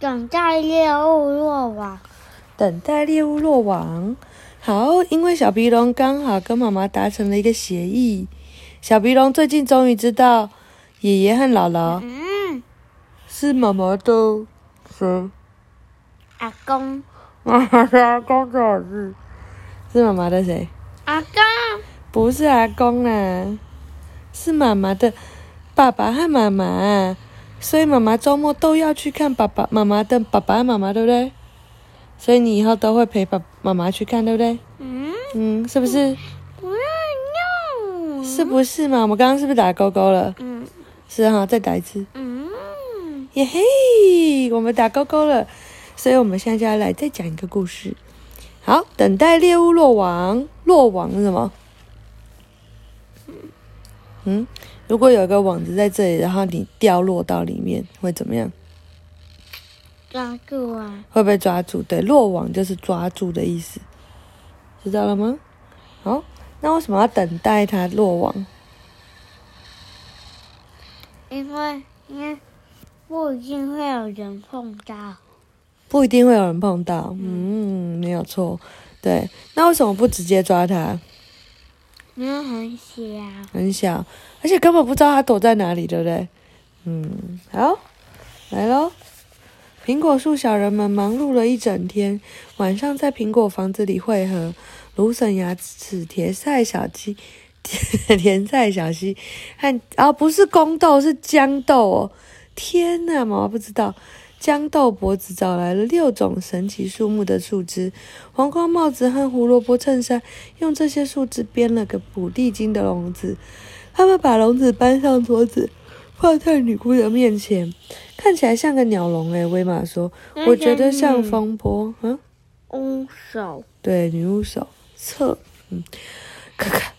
等待猎物落网。等待猎物落网。好，因为小鼻龙刚好跟妈妈达成了一个协议，小鼻龙最近终于知道爷爷和姥姥嗯，是妈妈的谁？阿公，妈妈的阿公最好是是妈妈的谁？阿公，不是阿公啦，是妈妈的爸爸和妈妈，所以妈妈周末都要去看爸爸妈妈的爸爸和妈妈，对不对？所以你以后都会陪爸妈妈去看，对不对？嗯，嗯，是不是？不要用。是不是嘛？我们刚刚是不是打勾勾了？嗯是哈，再打一次。嗯，耶嘿，我们打勾勾了，所以我们现在就要来再讲一个故事。好，等待猎物落网，落网是什么？嗯，如果有个网子在这里，然后你掉落到里面，会怎么样？抓住啊！会被抓住？对，落网就是抓住的意思，知道了吗？好，那为什么要等待它落网？因为因为不一定会有人碰到。不一定会有人碰到，嗯，没有错。对，那为什么不直接抓它？很小。很小，而且根本不知道它躲在哪里，对不对？嗯，好，来喽。苹果树小人们忙碌了一整天，晚上在苹果房子里汇合。芦笋牙、齿甜菜小鸡、甜菜小溪和啊，不是宫豆，是豇豆哦！天呐，妈妈不知道。豇豆脖子找来了六种神奇树木的树枝，黄瓜帽子和胡萝卜衬衫用这些树枝编了个捕地精的笼子。他们把笼子搬上桌子，放在女巫的面前，看起来像个鸟笼。诶，威玛说：“我觉得像风波。”嗯，乌手。对，女巫手侧，嗯，咔咔。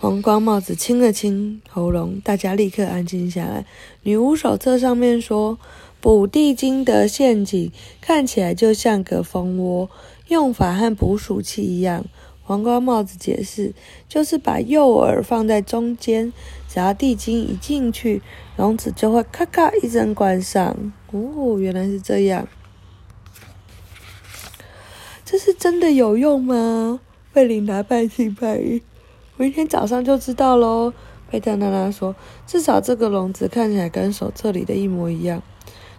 黄光帽子清了清喉咙，大家立刻安静下来。女巫手册上面说，捕地精的陷阱看起来就像个蜂窝，用法和捕鼠器一样。黄光帽子解释，就是把诱饵放在中间，只要地精一进去，笼子就会咔咔一声关上。哦，原来是这样。这是真的有用吗？贝琳达半信半疑。明天早上就知道喽。佩特娜拉说：“至少这个笼子看起来跟手册里的一模一样。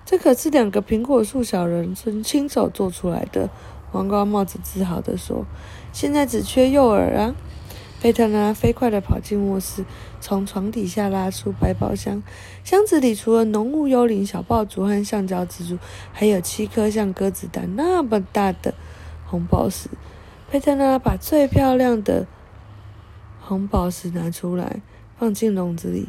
这可是两个苹果树小人亲亲手做出来的。”黄瓜帽子自豪地说：“现在只缺诱饵啊！”佩特娜拉飞快地跑进卧室，从床底下拉出百宝箱。箱子里除了浓雾幽灵、小爆竹和橡胶蜘蛛，还有七颗像鸽子蛋那么大的红宝石。佩特娜拉把最漂亮的红宝石拿出来，放进笼子里。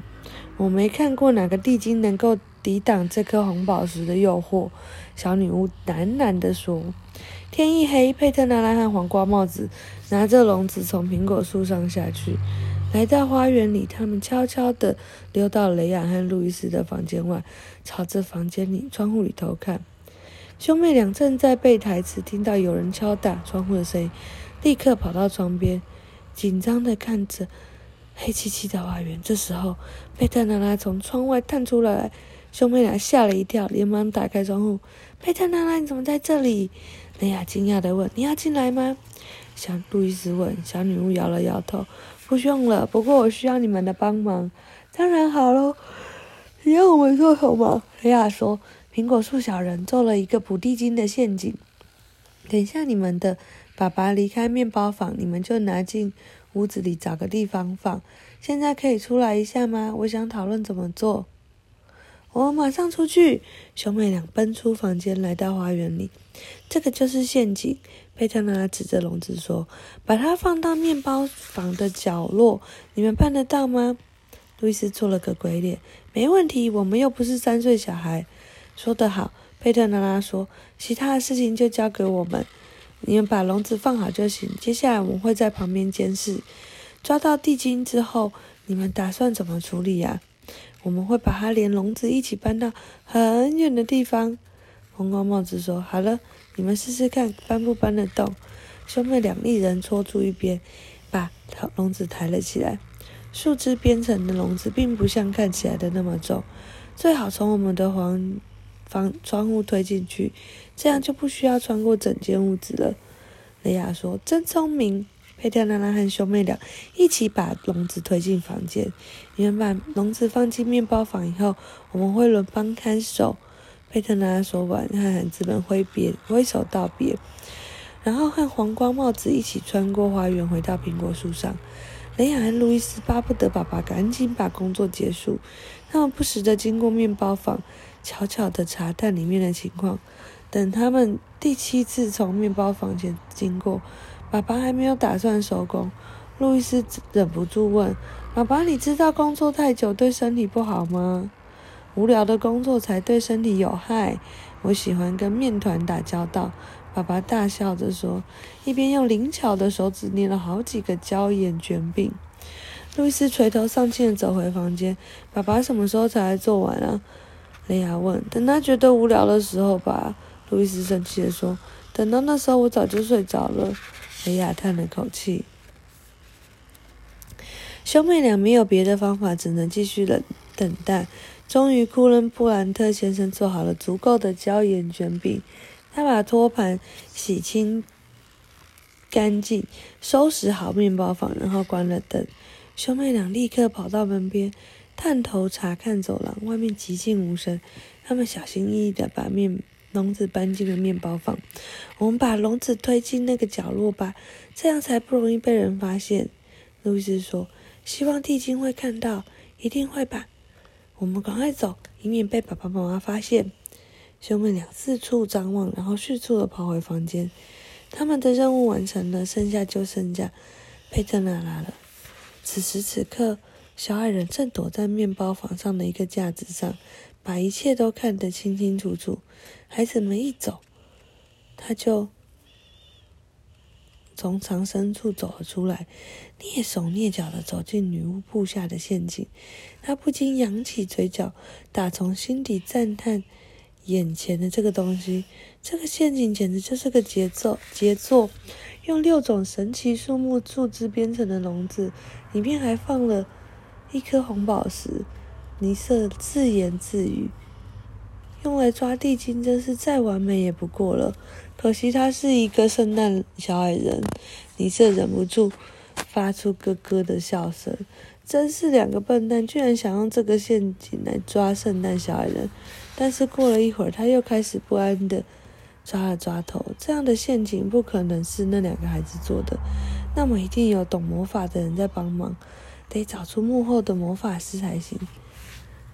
我没看过哪个地精能够抵挡这颗红宝石的诱惑。小女巫喃喃地说。天一黑，佩特娜拉和黄瓜帽子拿着笼子从苹果树上下去，来到花园里。他们悄悄地溜到雷亚和路易斯的房间外，朝着房间里窗户里头看。兄妹俩正在背台词，听到有人敲打窗户的声音，立刻跑到窗边，紧张的看着黑漆漆的花园。这时候，佩特娜拉从窗外探出来，兄妹俩吓了一跳，连忙打开窗户。佩特娜拉，你怎么在这里？雷亚惊讶地问：“你要进来吗？”小路易斯问。小女巫摇了摇头：“不用了，不过我需要你们的帮忙。”“当然好喽，你要我们做什么？”雷亚说：“苹果树小人做了一个捕地精的陷阱。等一下你们的爸爸离开面包房，你们就拿进屋子里找个地方放。现在可以出来一下吗？我想讨论怎么做。”“我马上出去！”兄妹俩奔出房间，来到花园里。这个就是陷阱，佩特娜拉指着笼子说：“把它放到面包房的角落，你们办得到吗？”路易斯做了个鬼脸：“没问题，我们又不是三岁小孩。”说得好，佩特娜拉说：“其他的事情就交给我们，你们把笼子放好就行。接下来我们会在旁边监视。抓到地精之后，你们打算怎么处理呀？我们会把它连笼子一起搬到很远的地方。”红光帽子说：“好了，你们试试看，搬不搬得动？”兄妹俩一人戳住一边，把笼子抬了起来。树枝编成的笼子并不像看起来的那么重，最好从我们的房房窗户推进去，这样就不需要穿过整间屋子了。雷亚说：“真聪明。”佩特拉拉和兄妹俩一起把笼子推进房间。你们把笼子放进面包房以后，我们会轮班看守。佩特拉拉说完，和孩子们挥别挥手道别，然后和黄光帽子一起穿过花园，回到苹果树上。雷亚和路易斯巴不得爸爸赶紧把工作结束。他们不时地经过面包房，悄悄地查探里面的情况。等他们第七次从面包房前经过。爸爸还没有打算收工，路易斯忍不住问：“爸爸，你知道工作太久对身体不好吗？无聊的工作才对身体有害。我喜欢跟面团打交道。”爸爸大笑着说，一边用灵巧的手指捏了好几个椒盐卷饼。路易斯垂头丧气地走回房间。爸爸什么时候才做完啊？雷亚问。等他觉得无聊的时候吧。路易斯生气地说。等到那时候，我早就睡着了。雷亚叹了口气。兄妹俩没有别的方法，只能继续等等待。终于，库伦布兰特先生做好了足够的椒盐卷饼。他把托盘洗清干净，收拾好面包房，然后关了灯。兄妹俩立刻跑到门边，探头查看走廊。外面寂静无声。他们小心翼翼地把面。笼子搬进了面包房，我们把笼子推进那个角落吧，这样才不容易被人发现。路易斯说：“希望地精会看到，一定会吧。”我们赶快走，以免被爸爸妈妈发现。兄妹俩四处张望，然后迅速的跑回房间。他们的任务完成了，剩下就剩下佩特娜拉了。此时此刻，小矮人正躲在面包房上的一个架子上。把一切都看得清清楚楚。孩子们一走，他就从藏身处走了出来，蹑手蹑脚的走进女巫布下的陷阱。他不禁扬起嘴角，打从心底赞叹眼前的这个东西。这个陷阱简直就是个杰作！杰作，用六种神奇树木树枝编成的笼子，里面还放了一颗红宝石。尼瑟自言自语：“用来抓地精真是再完美也不过了。可惜他是一个圣诞小矮人。”尼瑟忍不住发出咯咯的笑声：“真是两个笨蛋，居然想用这个陷阱来抓圣诞小矮人！”但是过了一会儿，他又开始不安的抓了抓头。这样的陷阱不可能是那两个孩子做的，那么一定有懂魔法的人在帮忙，得找出幕后的魔法师才行。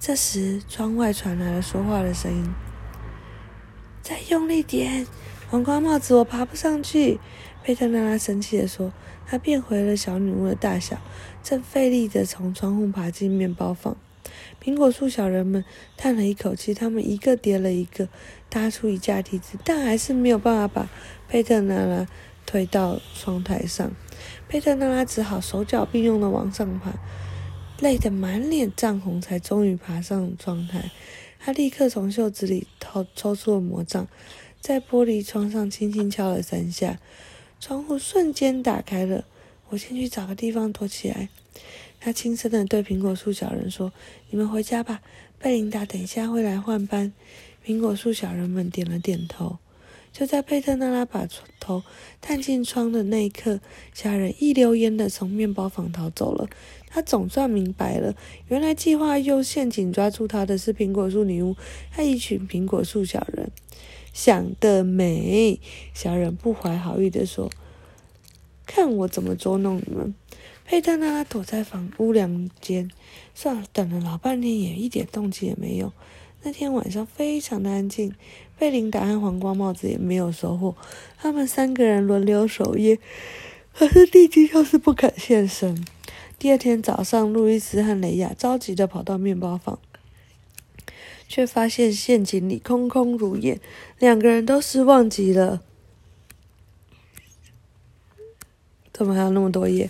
这时，窗外传来了说话的声音：“再用力点，黄瓜帽子，我爬不上去。”佩特娜拉生气地说。她变回了小女巫的大小，正费力地从窗户爬进面包房。苹果树小人们叹了一口气，他们一个叠了一个，搭出一架梯子，但还是没有办法把佩特娜拉推到窗台上。佩特娜拉只好手脚并用地往上爬。累得满脸涨红，才终于爬上窗台。他立刻从袖子里掏抽出了魔杖，在玻璃窗上轻轻敲了三下，窗户瞬间打开了。我先去找个地方躲起来。他轻声地对苹果树小人说：“你们回家吧，贝琳达等一下会来换班。”苹果树小人们点了点头。就在佩特娜拉把头探进窗的那一刻，小人一溜烟的从面包房逃走了。他总算明白了，原来计划用陷阱抓住他的是苹果树女巫和一群苹果树小人。想得美！小人不怀好意地说：“看我怎么捉弄你们！”佩特娜拉躲在房屋梁间，算了，等了老半天也一点动静也没有。那天晚上非常的安静，贝琳达和黄瓜帽子也没有收获。他们三个人轮流守夜，可是地基就是不肯现身。第二天早上，路易斯和雷亚着急的跑到面包房，却发现陷阱里空空如也，两个人都失望极了。怎么还有那么多页？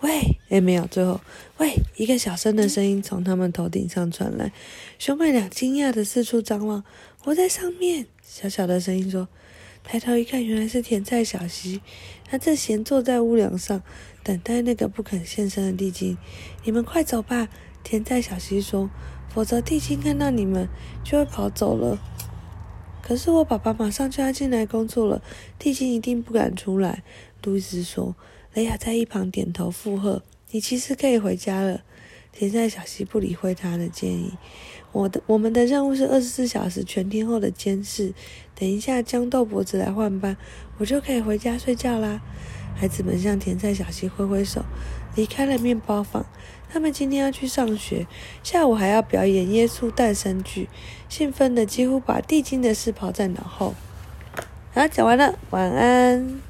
喂，哎，没有，最后，喂，一个小声的声音从他们头顶上传来，兄妹俩惊讶的四处张望。我在上面，小小的声音说。抬头一看，原来是甜菜小溪，他正闲坐在屋梁上。等待那个不肯现身的地精，你们快走吧！甜菜小溪说：“否则地精看到你们就会跑走了。可是我爸爸马上就要进来工作了，地精一定不敢出来。路易斯说。雷亚在一旁点头附和：“你其实可以回家了。”田赛小溪不理会他的建议。我的我们的任务是二十四小时全天候的监视。等一下，江豆脖子来换班，我就可以回家睡觉啦。孩子们向田菜小溪挥挥手，离开了面包房。他们今天要去上学，下午还要表演耶稣诞生剧，兴奋的几乎把地精的事抛在脑后。好，讲完了，晚安。